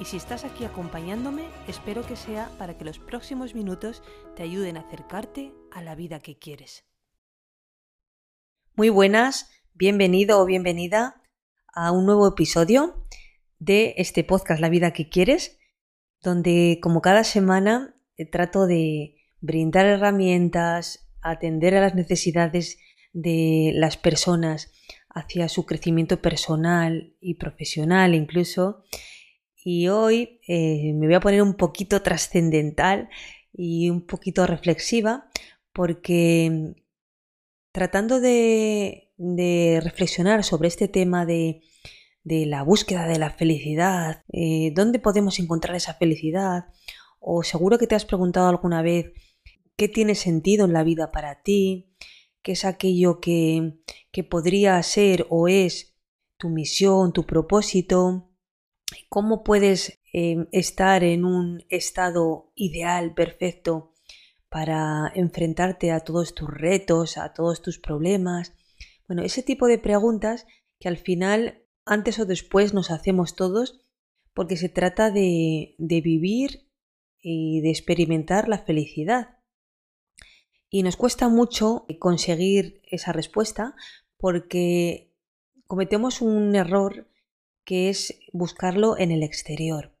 y si estás aquí acompañándome, espero que sea para que los próximos minutos te ayuden a acercarte a la vida que quieres. Muy buenas, bienvenido o bienvenida a un nuevo episodio de este podcast La vida que quieres, donde como cada semana eh, trato de brindar herramientas, atender a las necesidades de las personas hacia su crecimiento personal y profesional incluso y hoy eh, me voy a poner un poquito trascendental y un poquito reflexiva porque tratando de, reflexionar sobre este tema de, la búsqueda de la felicidad, eh, dónde podemos encontrar esa felicidad, o seguro que te has preguntado alguna vez qué tiene sentido en la vida para ti, qué es aquello que, que podría ser o es tu misión, tu propósito, cómo puedes em, estar en un estado ideal, perfecto, para enfrentarte a todos tus retos, a todos tus problemas. Bueno, ese tipo de preguntas que al final, antes o después, nos hacemos todos porque se trata de, de vivir y de experimentar la felicidad. Y nos cuesta mucho conseguir esa respuesta porque cometemos un error que es buscarlo en el exterior.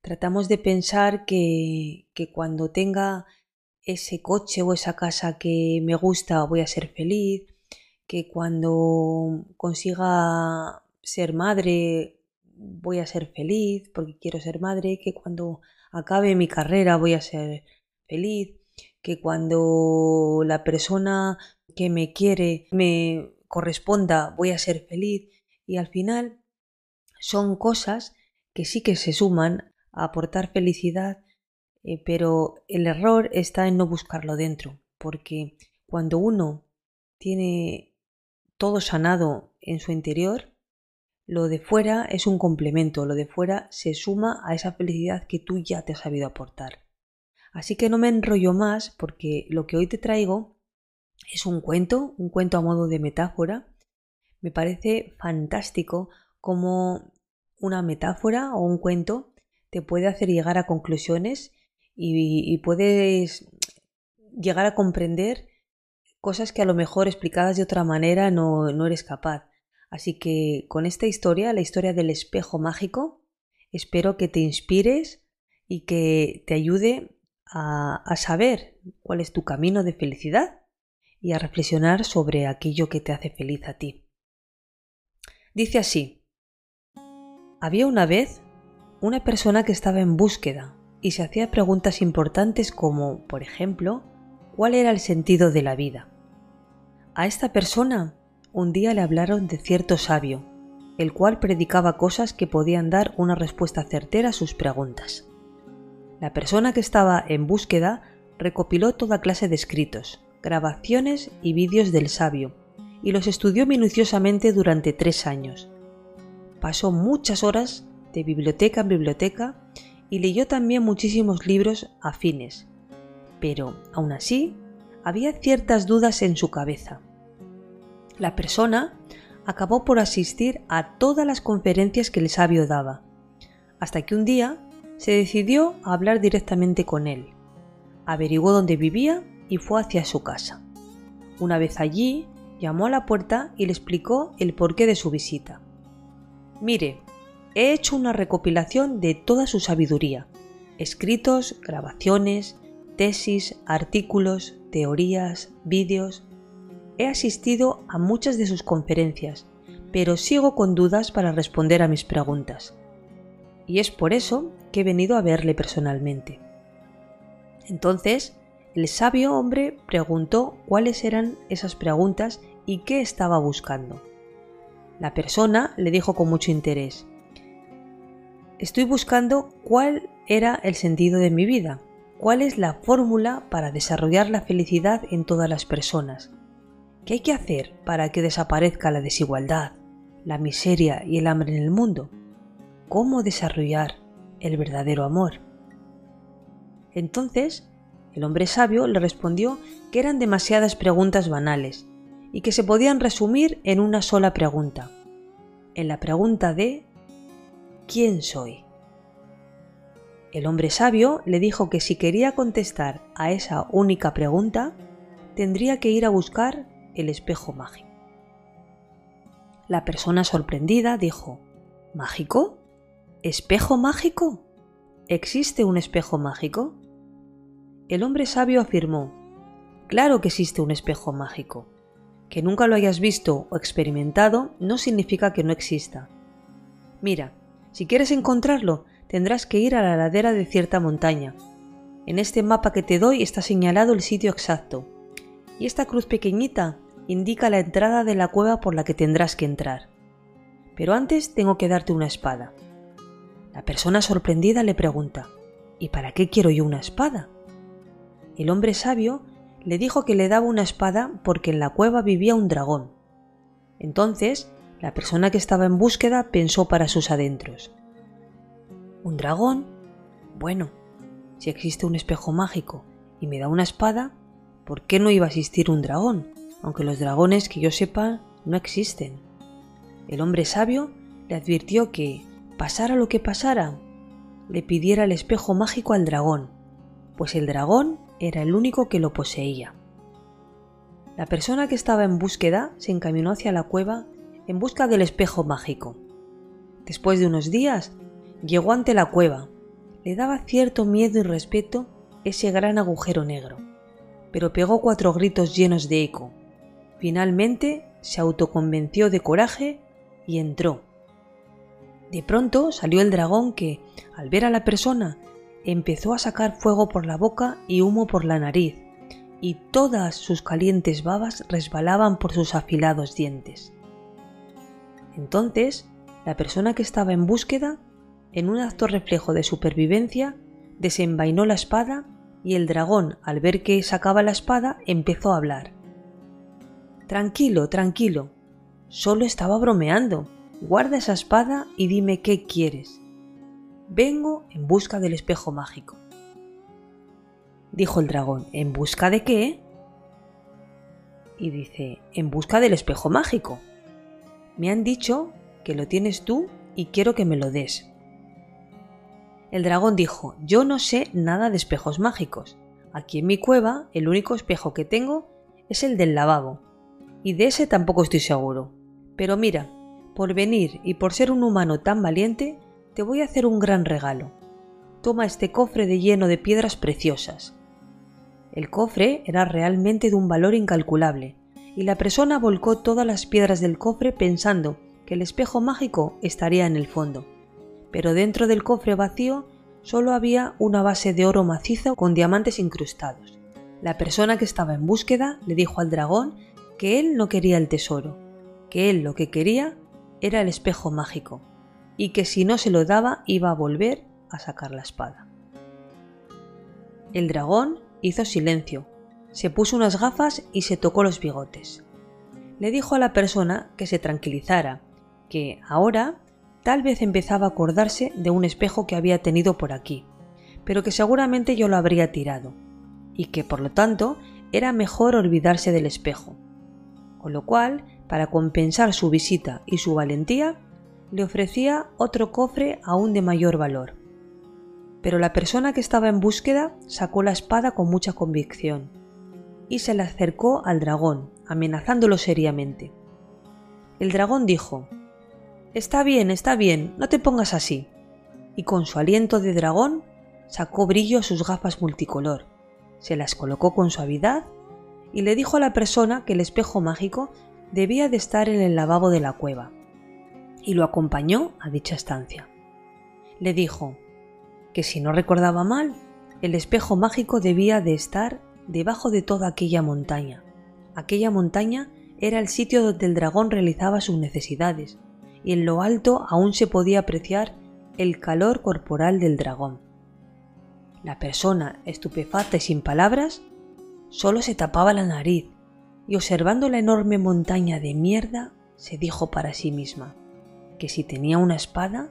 Tratamos de pensar que, que cuando tenga ese coche o esa casa que me gusta voy a ser feliz, que cuando consiga ser madre voy a ser feliz porque quiero ser madre, que cuando acabe mi carrera voy a ser feliz, que cuando la persona que me quiere me corresponda voy a ser feliz y al final son cosas que sí que se suman a aportar felicidad, eh, pero el error está en no buscarlo dentro, porque cuando uno tiene todo sanado en su interior, lo de fuera es un complemento, lo de fuera se suma a esa felicidad que tú ya te has sabido aportar. Así que no me enrollo más porque lo que hoy te traigo es un cuento, un cuento a modo de metáfora. Me parece fantástico cómo una metáfora o un cuento te puede hacer llegar a conclusiones y, puedes llegar a comprender cosas que a lo mejor explicadas de otra manera no, no eres capaz. Así que con esta historia, la historia del espejo mágico, espero que te inspires y que te ayude a, a, saber cuál es tu camino de felicidad y a reflexionar sobre aquello que te hace feliz a ti. Dice así, había una vez una persona que estaba en búsqueda y se hacía preguntas importantes como, por ejemplo, ¿cuál era el sentido de la vida? A esta persona un día le hablaron de cierto sabio, el cual predicaba cosas que podían dar una respuesta certera a sus preguntas. La persona que estaba en búsqueda recopiló toda clase de escritos, grabaciones y vídeos del sabio, y los estudió minuciosamente durante tres años, pasó muchas horas de biblioteca en biblioteca y leyó también muchísimos libros afines. Pero, aún así, había ciertas dudas en su cabeza. La persona acabó por asistir a todas las conferencias que el sabio daba, hasta que un día se decidió a hablar directamente con él. Averiguó dónde vivía y fue hacia su casa. Una vez allí, llamó a la puerta y le explicó el porqué de su visita. Mire, he hecho una recopilación de toda su sabiduría, escritos, grabaciones, tesis, artículos, teorías, vídeos. He asistido a muchas de sus conferencias, pero sigo con dudas para responder a mis preguntas. Y es por eso que he venido a verle personalmente. Entonces, el sabio hombre preguntó cuáles eran esas preguntas y qué estaba buscando. La persona le dijo con mucho interés, Estoy buscando cuál era el sentido de mi vida. cuál es la fórmula para desarrollar la felicidad en todas las personas. ¿Qué hay que hacer para que desaparezca la desigualdad, la miseria y el hambre en el mundo? ¿Cómo desarrollar el verdadero amor? Entonces, el hombre sabio le respondió que eran demasiadas preguntas banales y que se podían resumir en una sola pregunta, en la pregunta de ¿quién soy? El hombre sabio le dijo que si quería contestar a esa única pregunta, tendría que ir a buscar el espejo mágico. La persona sorprendida dijo, ¿Mágico? ¿Espejo mágico? ¿Existe un espejo mágico? El hombre sabio afirmó, Claro que existe un espejo mágico. Que nunca lo hayas visto o experimentado no significa que no exista. Mira, si quieres encontrarlo, tendrás que ir a la ladera de cierta montaña. En este mapa que te doy está señalado el sitio exacto. Y esta cruz pequeñita indica la entrada de la cueva por la que tendrás que entrar. Pero antes tengo que darte una espada. La persona sorprendida le pregunta, ¿Y para qué quiero yo una espada? El hombre sabio le dijo que le daba una espada porque en la cueva vivía un dragón. Entonces, la persona que estaba en búsqueda pensó para sus adentros. ¿Un dragón? Bueno, si existe un espejo mágico y me da una espada, ¿por qué no iba a existir un dragón? Aunque los dragones que yo sepa no existen. El hombre sabio le advirtió que, pasara lo que pasara, le pidiera el espejo mágico al dragón, pues el dragón era el único que lo poseía. La persona que estaba en búsqueda se encaminó hacia la cueva en busca del espejo mágico. Después de unos días, Llegó ante la cueva. Le daba cierto miedo y respeto ese gran agujero negro, pero pegó cuatro gritos llenos de eco. Finalmente se autoconvenció de coraje y entró. De pronto salió el dragón que, al ver a la persona, empezó a sacar fuego por la boca y humo por la nariz, y todas sus calientes babas resbalaban por sus afilados dientes. Entonces, la persona que estaba en búsqueda en un acto reflejo de supervivencia, desenvainó la espada y el dragón, al ver que sacaba la espada, empezó a hablar. Tranquilo, tranquilo. Solo estaba bromeando. Guarda esa espada y dime qué quieres. Vengo en busca del espejo mágico. Dijo el dragón, ¿en busca de qué? Y dice, en busca del espejo mágico. Me han dicho que lo tienes tú y quiero que me lo des. El dragón dijo, yo no sé nada de espejos mágicos. Aquí en mi cueva el único espejo que tengo es el del lavabo. Y de ese tampoco estoy seguro. Pero mira, por venir y por ser un humano tan valiente, te voy a hacer un gran regalo. Toma este cofre de lleno de piedras preciosas. El cofre era realmente de un valor incalculable, y la persona volcó todas las piedras del cofre pensando que el espejo mágico estaría en el fondo pero dentro del cofre vacío solo había una base de oro macizo con diamantes incrustados. La persona que estaba en búsqueda le dijo al dragón que él no quería el tesoro, que él lo que quería era el espejo mágico, y que si no se lo daba iba a volver a sacar la espada. El dragón hizo silencio, se puso unas gafas y se tocó los bigotes. Le dijo a la persona que se tranquilizara, que ahora Tal vez empezaba a acordarse de un espejo que había tenido por aquí, pero que seguramente yo lo habría tirado, y que por lo tanto era mejor olvidarse del espejo. Con lo cual, para compensar su visita y su valentía, le ofrecía otro cofre aún de mayor valor. Pero la persona que estaba en búsqueda sacó la espada con mucha convicción y se le acercó al dragón, amenazándolo seriamente. El dragón dijo Está bien, está bien, no te pongas así. Y con su aliento de dragón sacó brillo a sus gafas multicolor, se las colocó con suavidad y le dijo a la persona que el espejo mágico debía de estar en el lavabo de la cueva, y lo acompañó a dicha estancia. Le dijo que si no recordaba mal, el espejo mágico debía de estar debajo de toda aquella montaña. Aquella montaña era el sitio donde el dragón realizaba sus necesidades, y en lo alto aún se podía apreciar el calor corporal del dragón. La persona, estupefacta y sin palabras, solo se tapaba la nariz y observando la enorme montaña de mierda, se dijo para sí misma que si tenía una espada,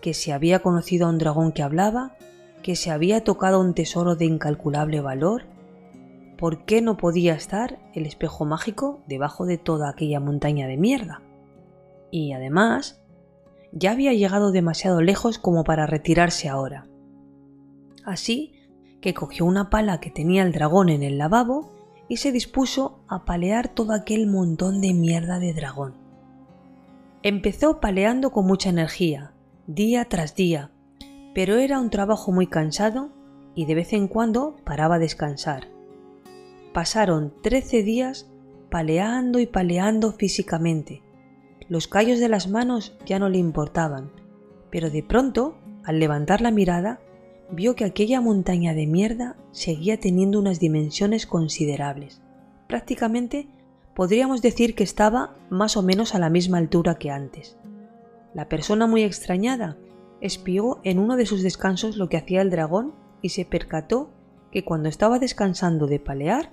que si había conocido a un dragón que hablaba, que se había tocado un tesoro de incalculable valor, ¿por qué no podía estar el espejo mágico debajo de toda aquella montaña de mierda? Y además, ya había llegado demasiado lejos como para retirarse ahora. Así que cogió una pala que tenía el dragón en el lavabo y se dispuso a palear todo aquel montón de mierda de dragón. Empezó paleando con mucha energía, día tras día, pero era un trabajo muy cansado y de vez en cuando paraba a descansar. Pasaron trece días paleando y paleando físicamente. Los callos de las manos ya no le importaban, pero de pronto, al levantar la mirada, vio que aquella montaña de mierda seguía teniendo unas dimensiones considerables. Prácticamente podríamos decir que estaba más o menos a la misma altura que antes. La persona muy extrañada espió en uno de sus descansos lo que hacía el dragón y se percató que cuando estaba descansando de palear,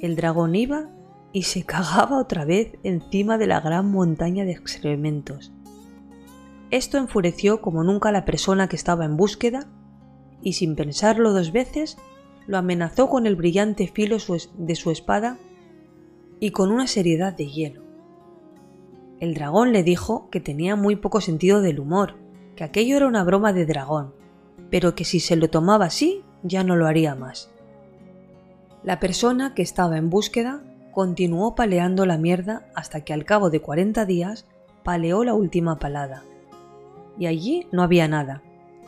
el dragón iba y se cagaba otra vez encima de la gran montaña de excrementos. Esto enfureció como nunca a la persona que estaba en búsqueda y sin pensarlo dos veces, lo amenazó con el brillante filo de su espada y con una seriedad de hielo. El dragón le dijo que tenía muy poco sentido del humor, que aquello era una broma de dragón, pero que si se lo tomaba así, ya no lo haría más. La persona que estaba en búsqueda continuó paleando la mierda hasta que al cabo de 40 días paleó la última palada. Y allí no había nada,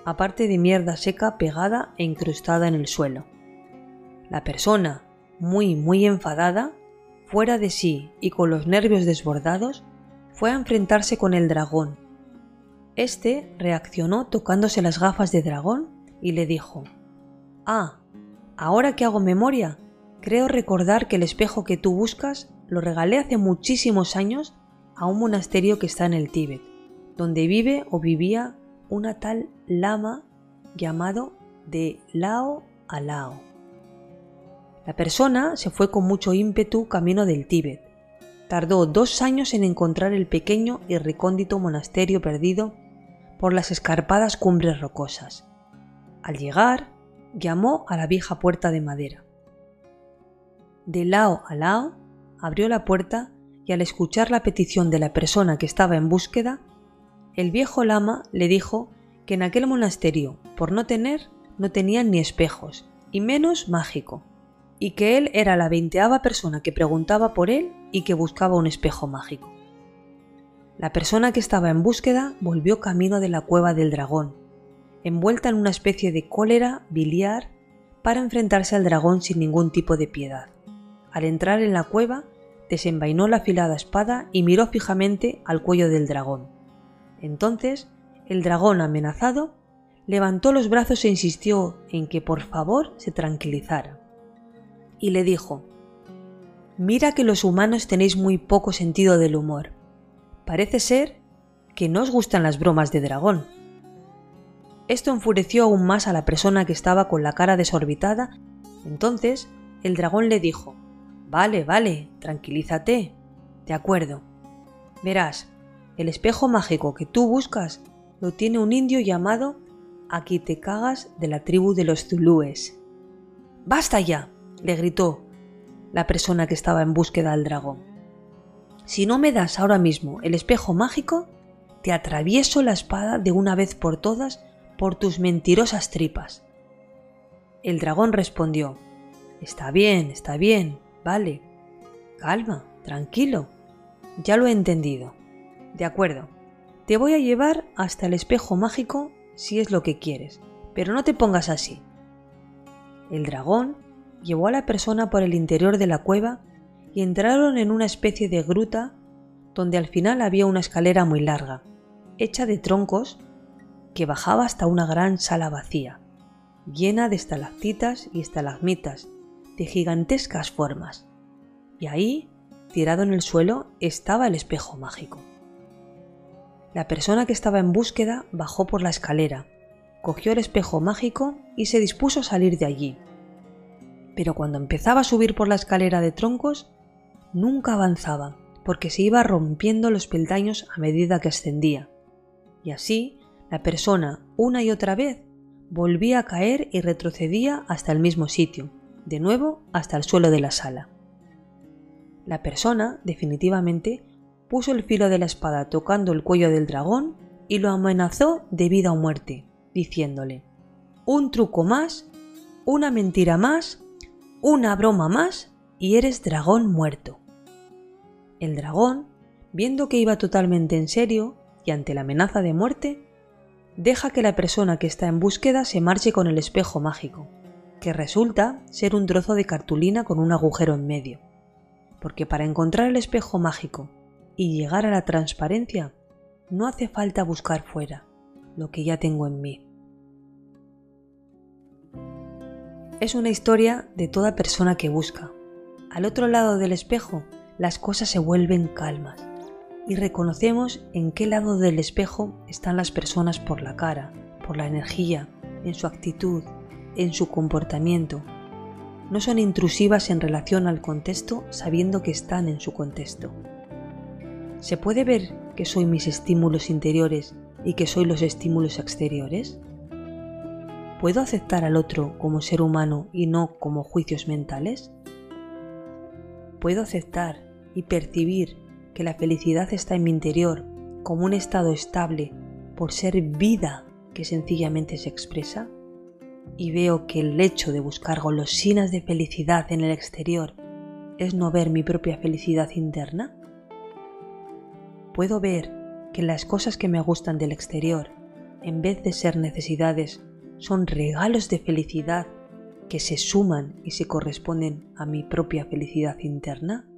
aparte de mierda seca pegada e incrustada en el suelo. La persona, muy, muy enfadada, fuera de sí y con los nervios desbordados, fue a enfrentarse con el dragón. Este reaccionó tocándose las gafas de dragón y le dijo, Ah, ahora que hago memoria, creo recordar que el espejo que tú buscas lo regalé hace muchísimos años a un monasterio que está en el Tíbet, donde vive o vivía una tal lama llamado de Lao a Lao. La persona se fue con mucho ímpetu camino del Tíbet. Tardó dos años en encontrar el pequeño y recóndito monasterio perdido por las escarpadas cumbres rocosas. Al llegar, llamó a la vieja puerta de madera. De Lao a Lao abrió la puerta y al escuchar la petición de la persona que estaba en búsqueda, el viejo lama le dijo que en aquel monasterio, por no tener, no tenían ni espejos, y menos mágico, y que él era la veinteava persona que preguntaba por él y que buscaba un espejo mágico. La persona que estaba en búsqueda volvió camino de la cueva del dragón, envuelta en una especie de cólera biliar para enfrentarse al dragón sin ningún tipo de piedad. Al entrar en la cueva, desenvainó la afilada espada y miró fijamente al cuello del dragón. Entonces, el dragón amenazado levantó los brazos e insistió en que por favor se tranquilizara. Y le dijo, Mira que los humanos tenéis muy poco sentido del humor. Parece ser que no os gustan las bromas de dragón. Esto enfureció aún más a la persona que estaba con la cara desorbitada. Entonces el dragón le dijo, Vale, vale, tranquilízate. De acuerdo. Verás, el espejo mágico que tú buscas lo tiene un indio llamado Aquí te cagas de la tribu de los Zulúes. ¡Basta ya! Le gritó la persona que estaba en búsqueda del dragón. Si no me das ahora mismo el espejo mágico, te atravieso la espada de una vez por todas por tus mentirosas tripas. El dragón respondió, Está bien, está bien, vale. Calma, tranquilo. Ya lo he entendido. De acuerdo. Te voy a llevar hasta el espejo mágico si es lo que quieres, pero no te pongas así. El dragón llevó a la persona por el interior de la cueva y entraron en una especie de gruta donde al final había una escalera muy larga, hecha de troncos, que bajaba hasta una gran sala vacía, llena de estalactitas y estalagmitas de gigantescas formas. Y ahí, tirado en el suelo, estaba el espejo mágico. La persona que estaba en búsqueda bajó por la escalera cogió el espejo mágico y se dispuso a salir de allí. Pero cuando empezaba a subir por la escalera de troncos, nunca avanzaba, porque se iba rompiendo los peldaños a medida que ascendía. Y así, la persona, una y otra vez, volvía a caer y retrocedía hasta el mismo sitio, de nuevo hasta el suelo de la sala. La persona, definitivamente, puso el filo de la espada tocando el cuello del dragón y lo amenazó de vida o muerte, diciéndole, un truco más, una mentira más, una broma más y eres dragón muerto. El dragón, viendo que iba totalmente en serio y ante la amenaza de muerte, deja que la persona que está en búsqueda se marche con el espejo mágico, que resulta ser un trozo de cartulina con un agujero en medio. Porque para encontrar el espejo mágico y llegar a la transparencia, no hace falta buscar fuera lo que ya tengo en mí. Es una historia de toda persona que busca. Al otro lado del espejo, las cosas se vuelven calmas y reconocemos en qué lado del espejo están las personas por la cara, por la energía, en su actitud, en su comportamiento. No son intrusivas en relación al contexto sabiendo que están en su contexto. ¿Se puede ver que soy mis estímulos interiores y que soy los estímulos exteriores? ¿Puedo aceptar al otro como ser humano y no como juicios mentales? ¿Puedo aceptar y percibir que la felicidad está en mi interior como un estado estable por ser vida que sencillamente se expresa? Y veo que el hecho de buscar golosinas de felicidad en el exterior es no ver mi propia felicidad interna? ¿Puedo ver que las cosas que me gustan del exterior, en vez de ser necesidades, son regalos de felicidad que se suman y se corresponden a mi propia felicidad interna?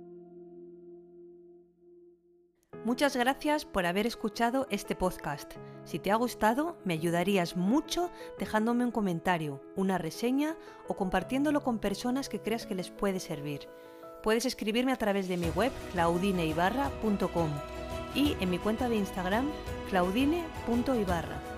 Muchas gracias por haber escuchado este podcast. Si te ha gustado, me ayudarías mucho dejándome un comentario, una reseña o compartiéndolo con personas que creas que les puede servir. Puedes escribirme a través de mi web claudineibarra.com y en mi cuenta de Instagram claudine.ibarra.